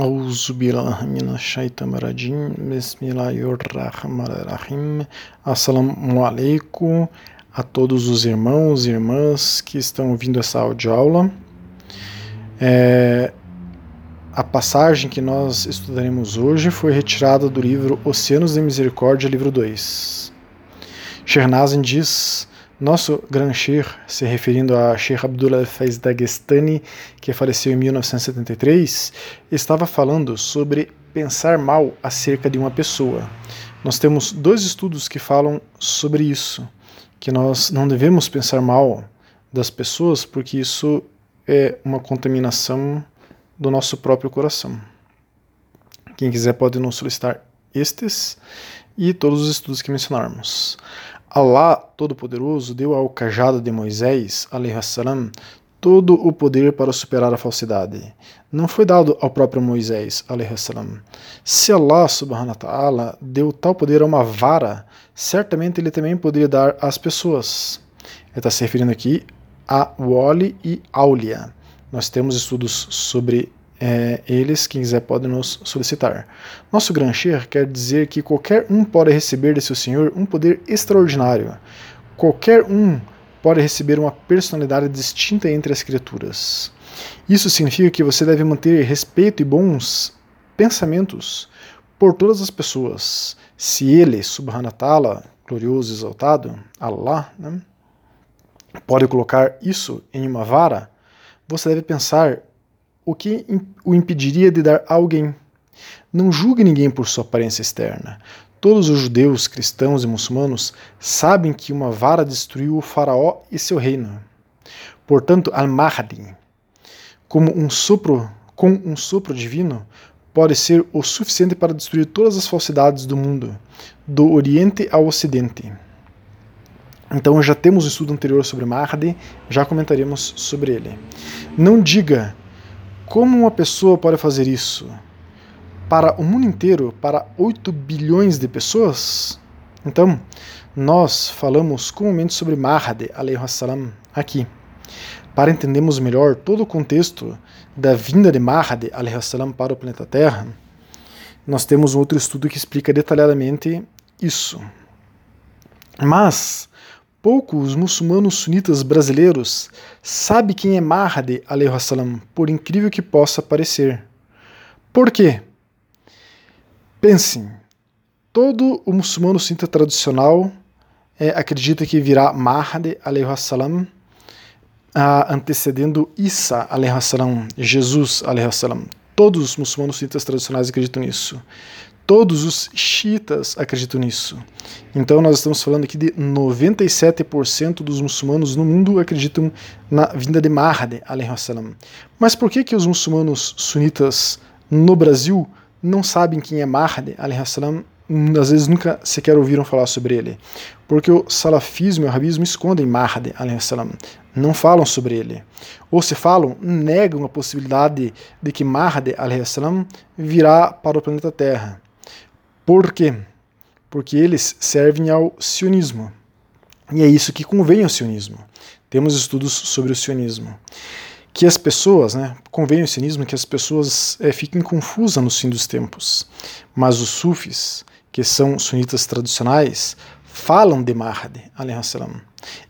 أعوذ بالله من الشيطان الرجيم بسم الله الرحمن الرحيم Assalamu alaikum a todos os irmãos e irmãs que estão ouvindo essa audioaula. É, a passagem que nós estudaremos hoje foi retirada do livro Oceanos de Misericórdia, livro 2. Shernazin diz nosso Gran Sheikh, se referindo a Sheikh Abdullah Faiz Dagestani, que faleceu em 1973, estava falando sobre pensar mal acerca de uma pessoa. Nós temos dois estudos que falam sobre isso, que nós não devemos pensar mal das pessoas, porque isso é uma contaminação do nosso próprio coração. Quem quiser pode nos solicitar estes e todos os estudos que mencionarmos. Allah Todo-Poderoso deu ao cajado de Moisés, salam, todo o poder para superar a falsidade. Não foi dado ao próprio Moisés, salam. Se Allah subhanahu wa ta'ala deu tal poder a uma vara, certamente ele também poderia dar às pessoas. Ele está se referindo aqui a Wali e Aulia. Nós temos estudos sobre é, eles, quem quiser pode nos solicitar. Nosso grancher quer dizer que qualquer um pode receber de seu Senhor um poder extraordinário. Qualquer um pode receber uma personalidade distinta entre as criaturas. Isso significa que você deve manter respeito e bons pensamentos por todas as pessoas. Se ele, ta'ala, glorioso exaltado, Allah, né, pode colocar isso em uma vara, você deve pensar o que o impediria de dar a alguém. Não julgue ninguém por sua aparência externa. Todos os judeus, cristãos e muçulmanos sabem que uma vara destruiu o faraó e seu reino. Portanto, Al-Mahdi, como um sopro, com um sopro divino, pode ser o suficiente para destruir todas as falsidades do mundo, do Oriente ao Ocidente. Então já temos um estudo anterior sobre Mahdi, já comentaremos sobre ele. Não diga como uma pessoa pode fazer isso? Para o mundo inteiro, para 8 bilhões de pessoas? Então, nós falamos comumente sobre Mahdi salam aqui. Para entendermos melhor todo o contexto da vinda de Mahdi salam para o planeta Terra, nós temos um outro estudo que explica detalhadamente isso. Mas Poucos muçulmanos sunitas brasileiros sabem quem é Mahdi, salam, por incrível que possa parecer. Por quê? Pensem, todo o muçulmano sunita tradicional é, acredita que virá Mahdi, salam, antecedendo Isa, salam, Jesus, salam. Todos os muçulmanos sunitas tradicionais acreditam nisso. Todos os xiitas acreditam nisso. Então nós estamos falando aqui de 97% dos muçulmanos no mundo acreditam na vinda de Mahdi, salam. Mas por que que os muçulmanos sunitas no Brasil não sabem quem é Mahdi, salam? Às vezes nunca sequer ouviram falar sobre ele. Porque o salafismo e o rabismo escondem Mahdi, salam. Não falam sobre ele. Ou se falam, negam a possibilidade de que Mahdi, salam, virá para o planeta Terra. Por quê? Porque eles servem ao sionismo. E é isso que convém ao sionismo. Temos estudos sobre o sionismo. Que as pessoas, né, convém ao sionismo que as pessoas é, fiquem confusas no fim dos tempos. Mas os sufis, que são sunitas tradicionais, falam de Mahdi, salam.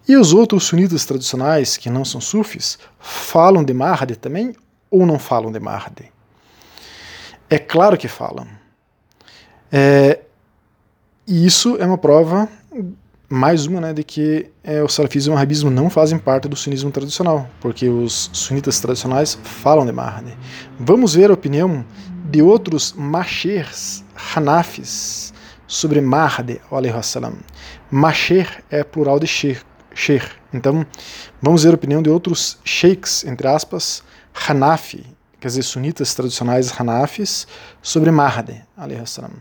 E os outros sunitas tradicionais, que não são sufis, falam de Mahdi também ou não falam de Mahdi? É claro que falam. É, e isso é uma prova, mais uma, né, de que é, o salafismo e o wahhabismo não fazem parte do sunismo tradicional, porque os sunitas tradicionais falam de Mahdi. Vamos ver a opinião de outros machers hanafis sobre Mahdi, salam. Macher é plural de sheikh, sheikh. Então, vamos ver a opinião de outros sheikhs, entre aspas, Hanafi, quer dizer, sunitas tradicionais Hanafis, sobre Mahdi, salam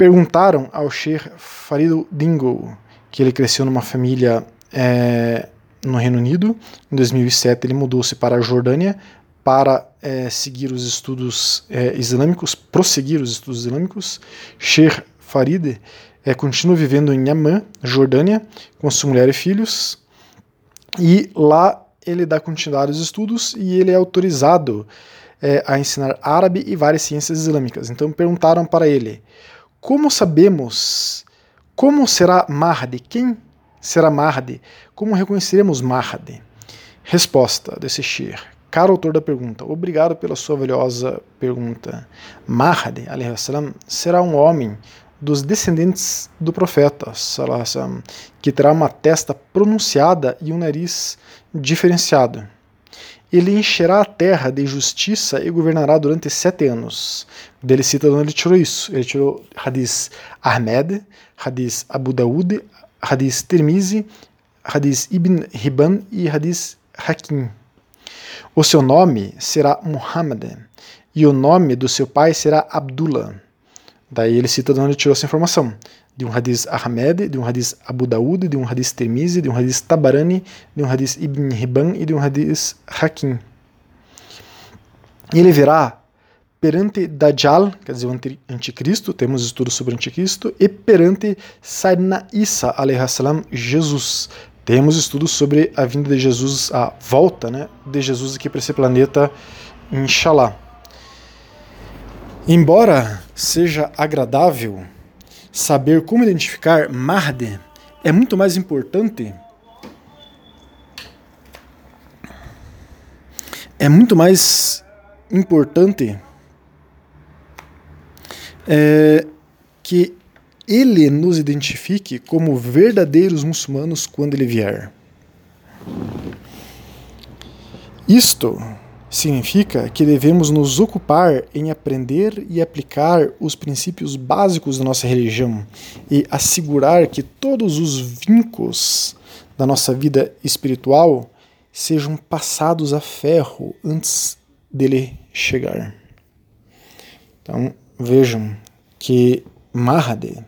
perguntaram ao Sheikh Farid Dingo, que ele cresceu numa família é, no Reino Unido. Em 2007 ele mudou-se para a Jordânia para é, seguir os estudos é, islâmicos, prosseguir os estudos islâmicos. Sheikh Farid é, continua vivendo em Amman, Jordânia, com sua mulher e filhos. E lá ele dá continuidade aos estudos e ele é autorizado é, a ensinar árabe e várias ciências islâmicas. Então perguntaram para ele: Como sabemos? Como será Mahdi? Quem será Mahdi? Como reconheceremos Mahdi? Resposta desse Shir. Caro autor da pergunta, obrigado pela sua valiosa pergunta. Mahdi salam, será um homem dos descendentes do profeta, salam, que terá uma testa pronunciada e um nariz diferenciado. Ele encherá a terra de justiça e governará durante sete anos. Dele cita de onde ele tirou isso. Ele tirou Hadith Ahmed, Hadith Abu Daud, Hadith Tirmizi, Hadith Ibn Hibban e Hadith Hakim. O seu nome será Muhammad e o nome do seu pai será Abdullah. Daí ele cita de onde ele tirou essa informação. De um hadith Ahmed, de um hadith Abu Daud, de um hadith Tirmizi, de um hadith Tabarani, de um hadith Ibn Hibban e de um hadith Hakim. Ele verá perante Dajjal, quer dizer, o anticristo, temos estudos sobre o anticristo, e perante Sayyidina Isa, salam, Jesus. Temos estudos sobre a vinda de Jesus, a volta né, de Jesus aqui para esse planeta, inshallah. Embora seja agradável saber como identificar Mahdi, é muito mais importante é muito mais importante é, que ele nos identifique como verdadeiros muçulmanos quando ele vier. Isto significa que devemos nos ocupar em aprender e aplicar os princípios básicos da nossa religião e assegurar que todos os vínculos da nossa vida espiritual sejam passados a ferro antes dele chegar. Então, vejam que Mahdi,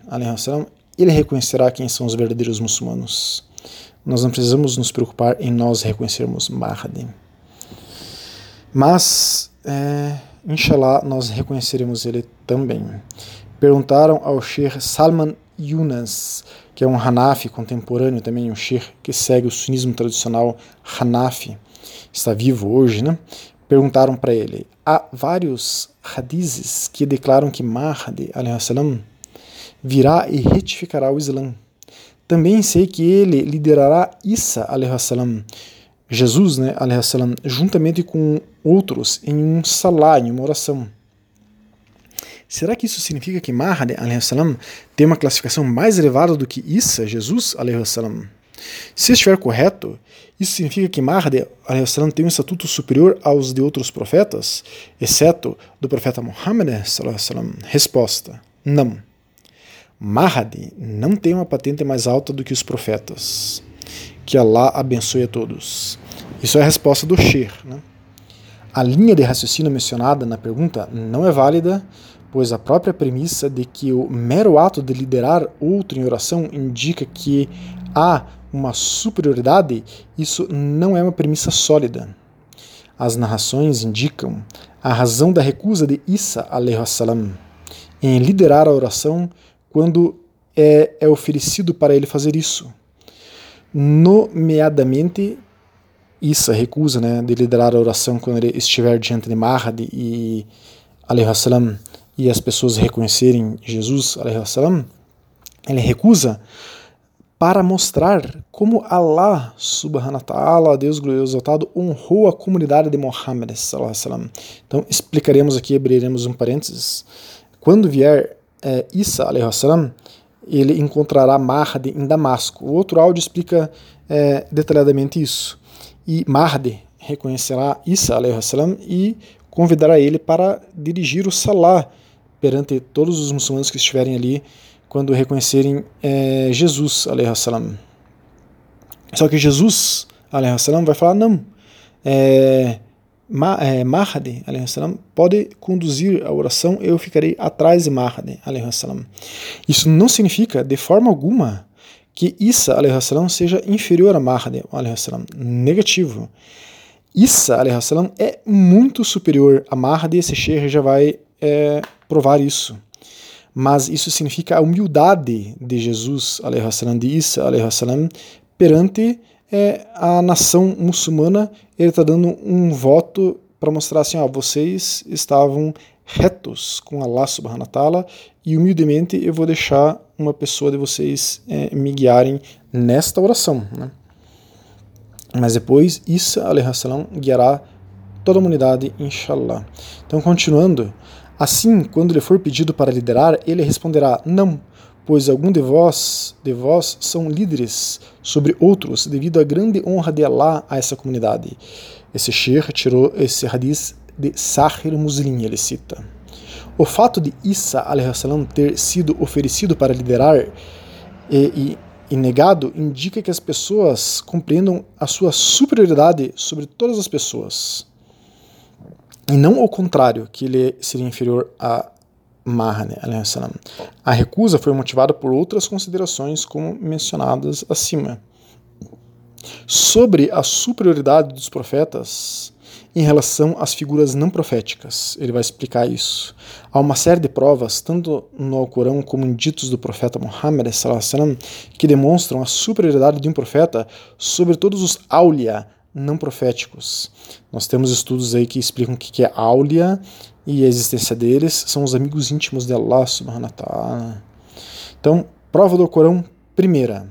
ele reconhecerá quem são os verdadeiros muçulmanos. Nós não precisamos nos preocupar em nós reconhecermos Mahdi. Mas, é, inshallah, nós reconheceremos ele também. Perguntaram ao Sheikh Salman Yunus, que é um Hanafi contemporâneo também, um Sheikh que segue o sunismo tradicional Hanafi, está vivo hoje, né? Perguntaram para ele: há vários hadizes que declaram que Mahdi salam, virá e retificará o Islã. Também sei que ele liderará Isa salam, Jesus, né, salam, juntamente com outros em um salá, em uma oração. Será que isso significa que Mahdi salam, tem uma classificação mais elevada do que Isa, Jesus? Salam? Se estiver correto, isso significa que Mahdi salam, tem um estatuto superior aos de outros profetas, exceto do profeta Muhammad? Salam? Resposta: não. Mahdi não tem uma patente mais alta do que os profetas. Que Allah abençoe a todos. Isso é a resposta do Shir. Né? A linha de raciocínio mencionada na pergunta não é válida, pois a própria premissa de que o mero ato de liderar outro em oração indica que há uma superioridade, isso não é uma premissa sólida. As narrações indicam a razão da recusa de Isa salam em liderar a oração quando é, é oferecido para ele fazer isso. Nomeadamente Issa recusa né, de liderar a oração quando ele estiver diante de Mahdi e, salam, e as pessoas reconhecerem Jesus, salam, ele recusa para mostrar como Allah subhanahu wa ta'ala, Deus glorioso exaltado, honrou a comunidade de Muhammad salam. Então explicaremos aqui, abriremos um parênteses. Quando vier é, Isa salam, ele encontrará Mahdi em Damasco. O outro áudio explica é, detalhadamente isso e Mahdi reconhecerá Isa salam, e convidará ele para dirigir o Salah perante todos os muçulmanos que estiverem ali quando reconhecerem é, Jesus salam. Só que Jesus salam, vai falar não. É, é, Mahdi salam, pode conduzir a oração, eu ficarei atrás de Mahdi. Salam. Isso não significa de forma alguma que Isa salam, seja inferior a Mahdi salam. Negativo. Isa salam, é muito superior a Mahdi, esse Sheikh já vai é, provar isso. Mas isso significa a humildade de Jesus salam, de Isa salam, perante é, a nação muçulmana. Ele está dando um voto para mostrar assim, ó, vocês estavam retos com Allah subhanahu wa ta'ala e humildemente eu vou deixar uma pessoa de vocês é, me guiarem nesta oração. Né? Mas depois, Isa salam guiará toda a humanidade, inshallah. Então, continuando, assim, quando lhe for pedido para liderar, ele responderá: Não, pois algum de vós, de vós são líderes sobre outros, devido à grande honra de Allah a essa comunidade. Esse Sheikh tirou esse hadith de Sahir Muslim, ele cita. O fato de Isa salam ter sido oferecido para liderar e, e, e negado indica que as pessoas compreendam a sua superioridade sobre todas as pessoas. E não o contrário, que ele seria inferior a Mahane. A recusa foi motivada por outras considerações, como mencionadas acima. Sobre a superioridade dos profetas, em relação às figuras não proféticas. Ele vai explicar isso. Há uma série de provas, tanto no Alcorão como em ditos do profeta Muhammad, que demonstram a superioridade de um profeta sobre todos os aulia não proféticos. Nós temos estudos aí que explicam o que é aulia e a existência deles são os amigos íntimos de Allah subhanahu wa ta'ala. Então, prova do Alcorão, primeira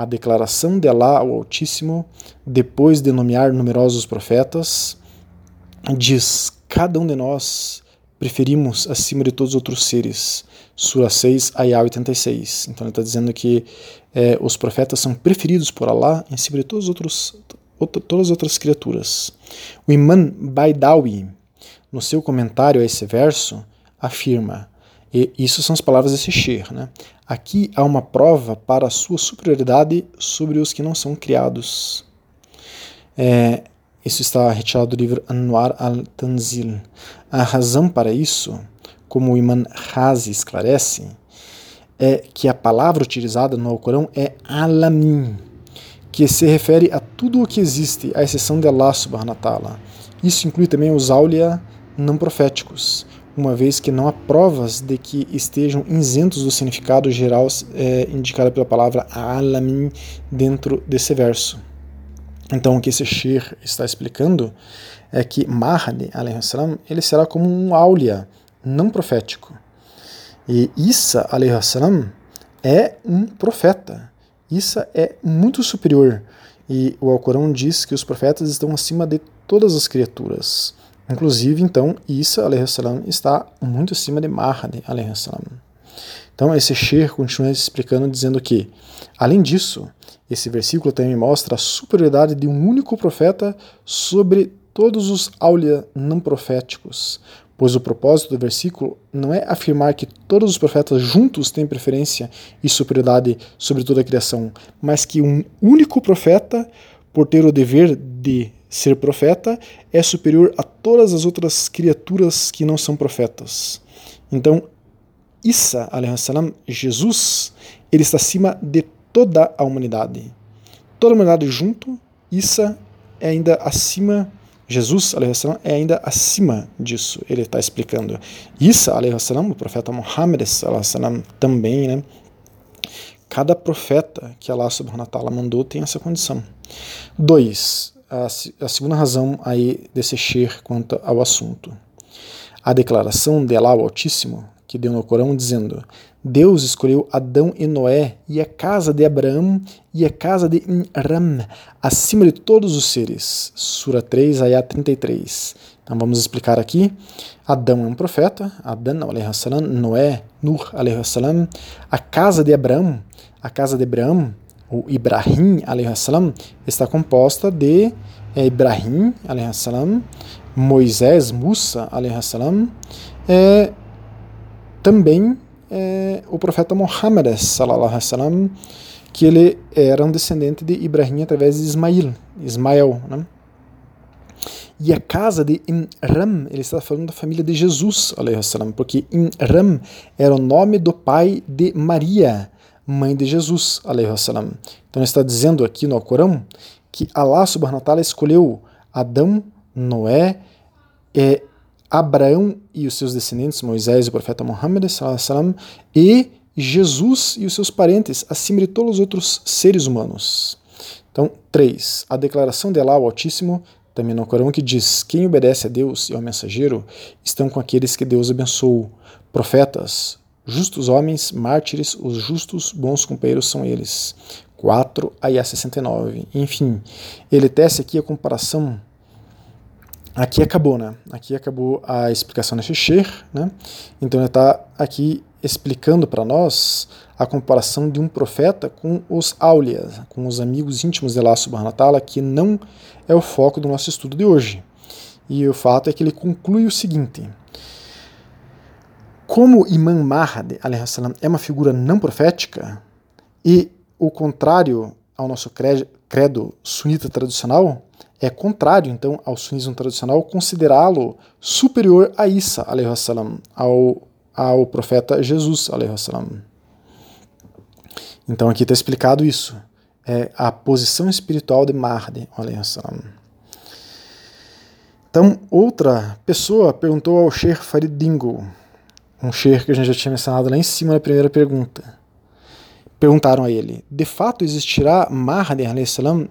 a declaração de Allah ao Altíssimo, depois de nomear numerosos profetas, diz: Cada um de nós preferimos acima de todos os outros seres. Sura 6, Ayah 86. Então ele está dizendo que é, os profetas são preferidos por Allah em cima de todos os outros, todas as outras criaturas. O Imam Baidawi, no seu comentário a esse verso, afirma: e isso são as palavras desse Sher. Né? Aqui há uma prova para a sua superioridade sobre os que não são criados. É, isso está retirado do livro Anwar al-Tanzil. A razão para isso, como o Imam Razi esclarece, é que a palavra utilizada no Alcorão é alamin, que se refere a tudo o que existe, à exceção de Allah subhanahu wa. Isso inclui também os aulia não proféticos, uma vez que não há provas de que estejam isentos do significado geral é, indicado pela palavra alamin dentro desse verso. Então, o que esse Shir está explicando é que Mahdi, salam, ele será como um aulia, não profético. E Isa, salam, é um profeta. Isa é muito superior. E o Alcorão diz que os profetas estão acima de todas as criaturas. Inclusive, então, Isa salam, está muito acima de Mahdi. Salam. Então, esse Shir continua explicando, dizendo que, além disso, esse versículo também mostra a superioridade de um único profeta sobre todos os aulia não proféticos, pois o propósito do versículo não é afirmar que todos os profetas juntos têm preferência e superioridade sobre toda a criação, mas que um único profeta, por ter o dever de ser profeta, é superior a todas as outras criaturas que não são profetas. Então, Isa, Jesus, ele está acima de toda a humanidade. Toda a humanidade junto, Isa é ainda acima, Jesus salam, é ainda acima disso. Ele está explicando. Isa, salam, o profeta Muhammad salam, também, né? Cada profeta que Allah subhanahu wa ta'ala mandou tem essa condição. Dois, a, a segunda razão aí desse shir quanto ao assunto. A declaração de Allah Altíssimo, que deu no Corão, dizendo: Deus escolheu Adão e Noé e a casa de Abraão e a casa de Inram acima de todos os seres. Sura 3, Ayah 33. Então vamos explicar aqui. Adão é um profeta, Adão, salam, Noé, Nur, salam, a casa de Abraão, a casa de Abraão o Ibrahim salam, está composta de é, Ibrahim salam, Moisés, Musa salam, é, também é, o profeta Muhammad salam, que ele era um descendente de Ibrahim através de Ismail, Ismael, né? E a casa de Imram, ele está falando da família de Jesus, salam, porque Imram era o nome do pai de Maria, mãe de Jesus, salam. Então ele está dizendo aqui no Alcorão que Allah subhanahu wa ta'ala escolheu Adão, Noé, é, Abraão e os seus descendentes, Moisés e o profeta Muhammad, e Jesus e os seus parentes, acima de todos os outros seres humanos. Então, três, a declaração de Allah, o Altíssimo, também no Corão que diz: Quem obedece a Deus e ao mensageiro estão com aqueles que Deus abençoou, profetas, justos homens, mártires, os justos, bons companheiros são eles. 4 a 69. Enfim, ele tece aqui a comparação. Aqui acabou, né? Aqui acabou a explicação desse Sheikh, né? Então ele está aqui explicando para nós a comparação de um profeta com os aulias, com os amigos íntimos de Allah subhanahu que não é o foco do nosso estudo de hoje. E o fato é que ele conclui o seguinte: como Imam Mahdi é uma figura não profética e o contrário ao nosso credo sunita tradicional, é contrário então ao sunismo tradicional considerá-lo superior a Isa ao ao profeta Jesus. Então aqui está explicado isso. É a posição espiritual de Mahdi. Então, outra pessoa perguntou ao Sheikh Farid Dingo, um Sheikh que a gente já tinha mencionado lá em cima na primeira pergunta. Perguntaram a ele: de fato existirá Mahdi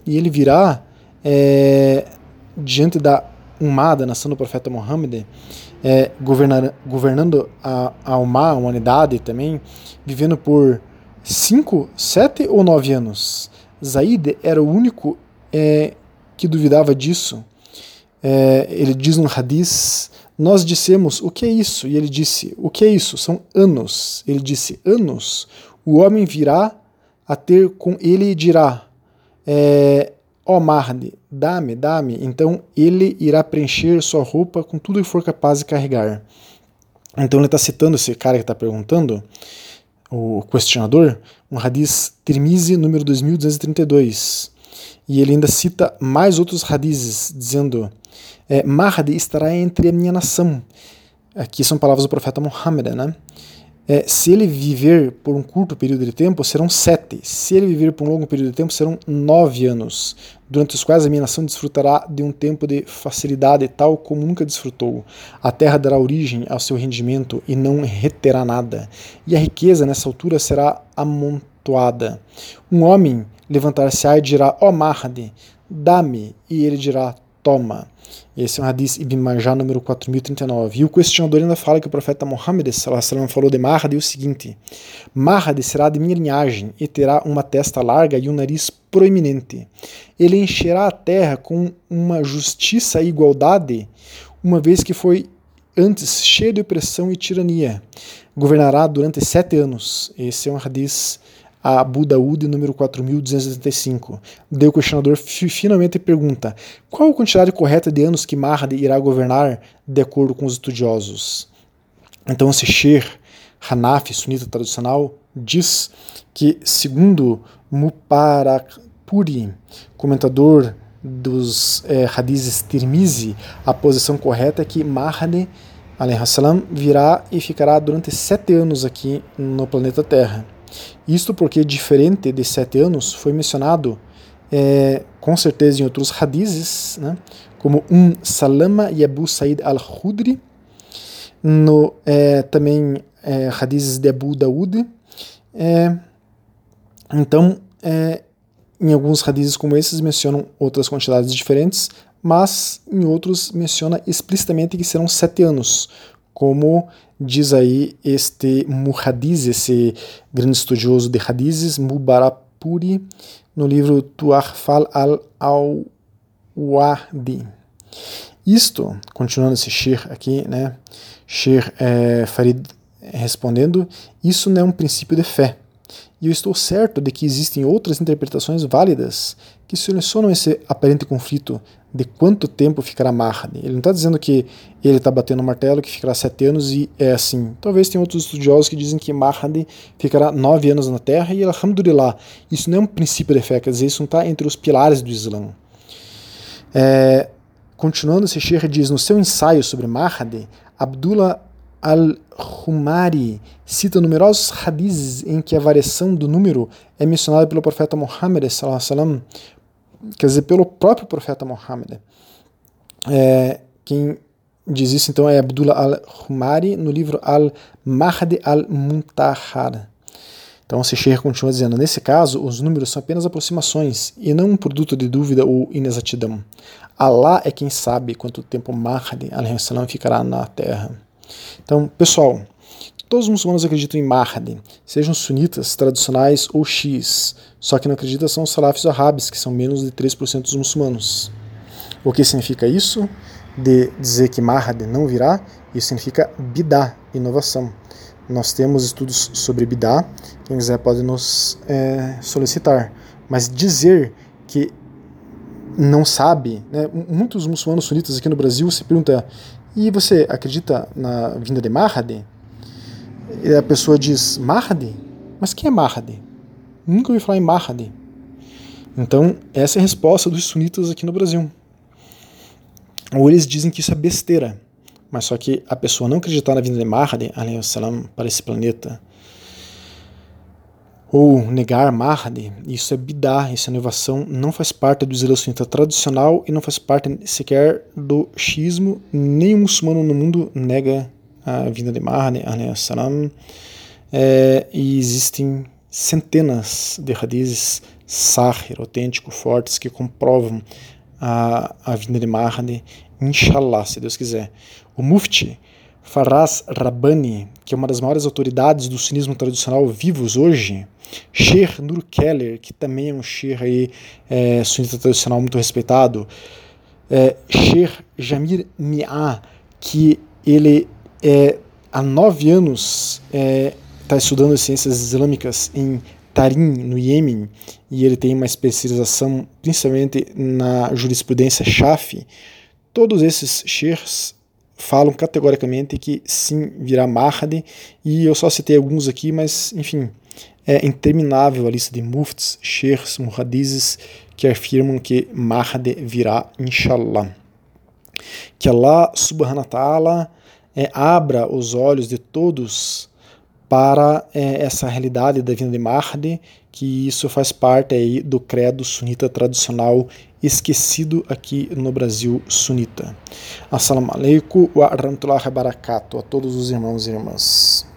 e ele virá é, diante da Umada, nação do profeta Muhammad, é, governando a, a Umá, a humanidade também, vivendo por 5, 7 ou 9 anos. Zaid era o único é, que duvidava disso. É, ele diz no hadith: Nós dissemos, o que é isso? E ele disse: O que é isso? São anos. Ele disse: Anos. O homem virá a ter com ele e dirá: é, Mahdi, dá-me, dá-me. Então ele irá preencher sua roupa com tudo que for capaz de carregar. Então ele está citando esse cara que está perguntando, o questionador, um hadith Tirmizi número 2232. E ele ainda cita mais outros hadiths, dizendo: é, Mahdi estará entre a minha nação. Aqui são palavras do profeta Muhammad, né? É, se ele viver por um curto período de tempo, serão sete. Se ele viver por um longo período de tempo, serão nove anos, durante os quais a minha nação desfrutará de um tempo de facilidade tal como nunca desfrutou. A terra dará origem ao seu rendimento e não reterá nada. E a riqueza nessa altura será amontoada. Um homem levantar-se-á e dirá: Ó oh, Mahdi, dá-me. E ele dirá: Toma. Esse é um hadith Ibn Majah número 4039. E o questionador ainda fala que o profeta Muhammad falou de Mahdi o seguinte: Mahdi será de minha linhagem e terá uma testa larga e um nariz proeminente. Ele encherá a terra com uma justiça e igualdade, uma vez que foi antes cheio de opressão e tirania. Governará durante sete anos. Esse é um hadith a Abu Daud, número 4285. Daí o questionador finalmente pergunta: qual a quantidade correta de anos que Mahdi irá governar de acordo com os estudiosos? Então, esse Sheikh Hanafi, sunita tradicional, diz que, segundo Muparakpuri, comentador dos é, hadizes Tirmizi, a posição correta é que Mahdi virá e ficará durante sete anos aqui no planeta Terra. Isto porque, diferente de sete anos, foi mencionado é, com certeza em outros hadizes, né, como um Salama e Abu Said al-Khudri, no, é, também é, hadizes de Abu Daud. É, então, é, em alguns hadizes como esses mencionam outras quantidades diferentes, mas em outros menciona explicitamente que serão sete anos, como diz aí este Muhadiz, esse grande estudioso de hadizes, Mubarapuri, no livro Tuarfal al-Awadi. Isto, continuando esse Shir aqui, né, Shir é, Farid respondendo, isso não é um princípio de fé. E eu estou certo de que existem outras interpretações válidas que solucionam esse aparente conflito de quanto tempo ficará Mahdi. Ele não está dizendo que ele está batendo o martelo, que ficará sete anos e é assim. Talvez tenha outros estudiosos que dizem que Mahdi ficará nove anos na Terra e Alhamdulillah. Isso não é um princípio de fé, quer dizer, isso não está entre os pilares do Islã. É, continuando, esse diz, no seu ensaio sobre Mahdi, Abdullah al-Humari cita numerosos hadizes em que a variação do número é mencionada pelo profeta Muhammad sallam, quer dizer, pelo próprio profeta Muhammad. É, quem diz isso então é Abdullah al-Humari no livro Al-Mahdi al-Muntahar. Então, se Sheikh continua dizendo, nesse caso, os números são apenas aproximações e não um produto de dúvida ou inexatidão. Allah é quem sabe quanto tempo Mahdi ficará na Terra. Então, pessoal, todos os muçulmanos acreditam em Mahdi, sejam sunitas, tradicionais ou X, só que não acreditam são os salafis árabes, que são menos de 3% dos muçulmanos. O que significa isso? De dizer que Mahdi não virá, isso significa bidá, inovação. Nós temos estudos sobre Bidá, quem quiser pode nos é, solicitar. Mas dizer que não sabe, né? muitos muçulmanos sunitas aqui no Brasil se perguntam, e você acredita na vinda de Mahdi? E a pessoa diz, Mahdi? Mas quem é Mahdi? Nunca ouvi falar em Mahdi. Então, essa é a resposta dos sunitas aqui no Brasil. Ou eles dizem que isso é besteira mas só que a pessoa não acreditar na vinda de Mahdi salam, para esse planeta, ou negar Mahdi, isso é bidá, isso é inovação, não faz parte do Islã sunita tradicional e não faz parte sequer do xismo. Nenhum muçulmano no mundo nega a vinda de Mahdi salam, é, e existem centenas de hadizes sahir, autênticos, fortes, que comprovam a, a vinda de Mahdi, inshallah, se Deus quiser. O Mufti Faraz Rabbani, que é uma das maiores autoridades do sunismo tradicional vivos hoje, Sheikh Nur Keller, que também é um Sheikh aí, é, sunita tradicional muito respeitado, é, Sheikh Jamir Mi'ah, que ele é, há nove anos está é, estudando ciências islâmicas em Tarim, no Iêmen, e ele tem uma especialização principalmente na jurisprudência Shafi. Todos esses sheikhs falam categoricamente que sim virá Mahdi, e eu só citei alguns aqui, mas enfim, é interminável a lista de mufts, sheikhs, muhadizes que afirmam que Mahdi virá, inshallah. Que Allah subhanahu wa ta'ala é, abra os olhos de todos para é, essa realidade da vinda de Mahdi, que isso faz parte aí do credo sunita tradicional esquecido aqui no Brasil sunita. Assalamu alaikum wa rahmatullahi wa barakatuh a todos os irmãos e irmãs.